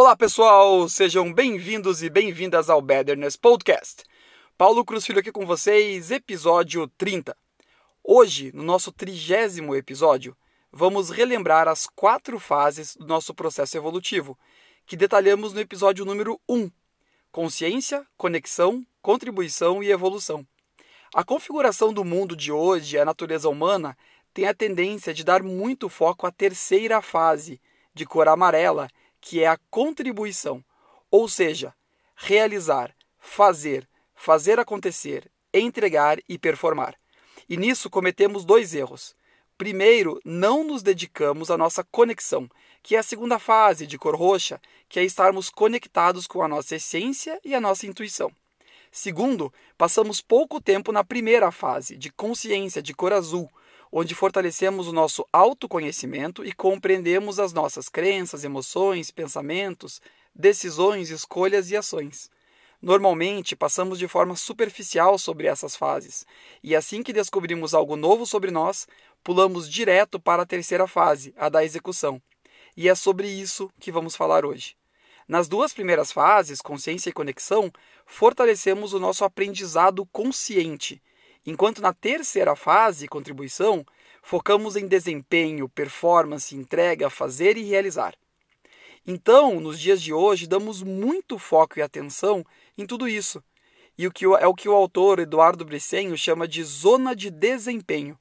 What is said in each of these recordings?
Olá pessoal, sejam bem-vindos e bem-vindas ao Betterness Podcast. Paulo Cruz Filho aqui com vocês, episódio 30. Hoje, no nosso trigésimo episódio, vamos relembrar as quatro fases do nosso processo evolutivo, que detalhamos no episódio número 1: consciência, conexão, contribuição e evolução. A configuração do mundo de hoje, a natureza humana, tem a tendência de dar muito foco à terceira fase, de cor amarela, que é a contribuição, ou seja, realizar, fazer, fazer acontecer, entregar e performar. E nisso cometemos dois erros. Primeiro, não nos dedicamos à nossa conexão, que é a segunda fase de cor roxa, que é estarmos conectados com a nossa essência e a nossa intuição. Segundo, passamos pouco tempo na primeira fase, de consciência, de cor azul, onde fortalecemos o nosso autoconhecimento e compreendemos as nossas crenças, emoções, pensamentos, decisões, escolhas e ações. Normalmente, passamos de forma superficial sobre essas fases, e assim que descobrimos algo novo sobre nós, pulamos direto para a terceira fase, a da execução. E é sobre isso que vamos falar hoje. Nas duas primeiras fases, consciência e conexão, fortalecemos o nosso aprendizado consciente enquanto na terceira fase, contribuição, focamos em desempenho, performance, entrega, fazer e realizar. Então, nos dias de hoje, damos muito foco e atenção em tudo isso. E o que é o que o autor Eduardo Brissenho chama de zona de desempenho.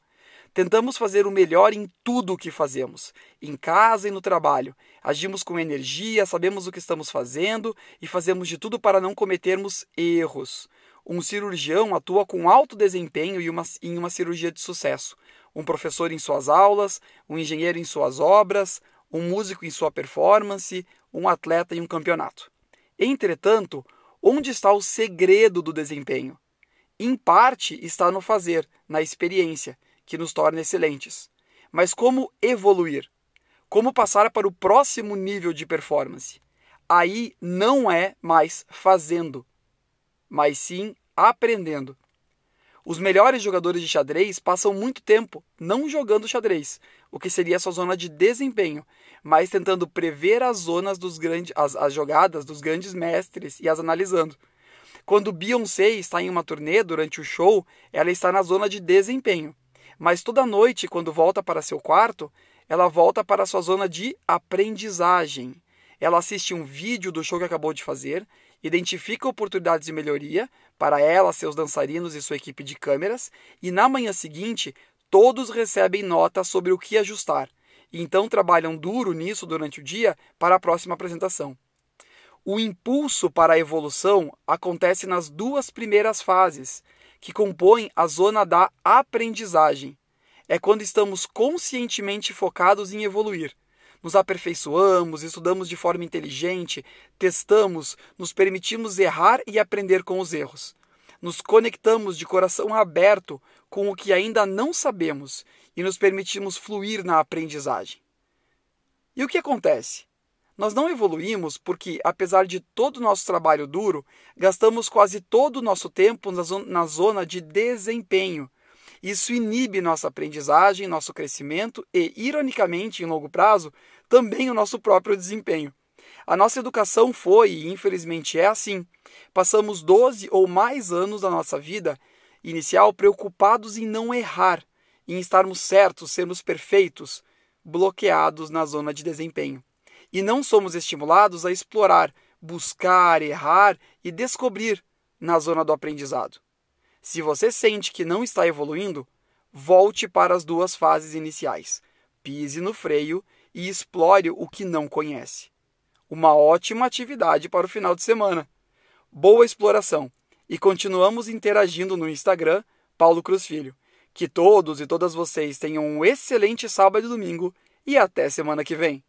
Tentamos fazer o melhor em tudo o que fazemos, em casa e no trabalho. Agimos com energia, sabemos o que estamos fazendo e fazemos de tudo para não cometermos erros. Um cirurgião atua com alto desempenho em uma, em uma cirurgia de sucesso. Um professor em suas aulas, um engenheiro em suas obras, um músico em sua performance, um atleta em um campeonato. Entretanto, onde está o segredo do desempenho? Em parte está no fazer, na experiência, que nos torna excelentes. Mas como evoluir? Como passar para o próximo nível de performance? Aí não é mais fazendo, mas sim aprendendo. Os melhores jogadores de xadrez passam muito tempo não jogando xadrez, o que seria sua zona de desempenho, mas tentando prever as zonas dos grandes, as, as jogadas dos grandes mestres e as analisando. Quando Beyoncé está em uma turnê durante o show, ela está na zona de desempenho. Mas toda noite, quando volta para seu quarto, ela volta para sua zona de aprendizagem. Ela assiste um vídeo do show que acabou de fazer identifica oportunidades de melhoria para ela, seus dançarinos e sua equipe de câmeras, e na manhã seguinte todos recebem nota sobre o que ajustar, e então trabalham duro nisso durante o dia para a próxima apresentação. O impulso para a evolução acontece nas duas primeiras fases, que compõem a zona da aprendizagem. É quando estamos conscientemente focados em evoluir nos aperfeiçoamos, estudamos de forma inteligente, testamos, nos permitimos errar e aprender com os erros. Nos conectamos de coração aberto com o que ainda não sabemos e nos permitimos fluir na aprendizagem. E o que acontece? Nós não evoluímos porque, apesar de todo o nosso trabalho duro, gastamos quase todo o nosso tempo na zona de desempenho, isso inibe nossa aprendizagem, nosso crescimento e, ironicamente, em longo prazo, também o nosso próprio desempenho. A nossa educação foi, e infelizmente é assim. Passamos 12 ou mais anos da nossa vida inicial preocupados em não errar, em estarmos certos, sermos perfeitos, bloqueados na zona de desempenho. E não somos estimulados a explorar, buscar, errar e descobrir na zona do aprendizado. Se você sente que não está evoluindo, volte para as duas fases iniciais. Pise no freio e explore o que não conhece. Uma ótima atividade para o final de semana. Boa exploração e continuamos interagindo no Instagram Paulo Cruz Filho. Que todos e todas vocês tenham um excelente sábado e domingo e até semana que vem.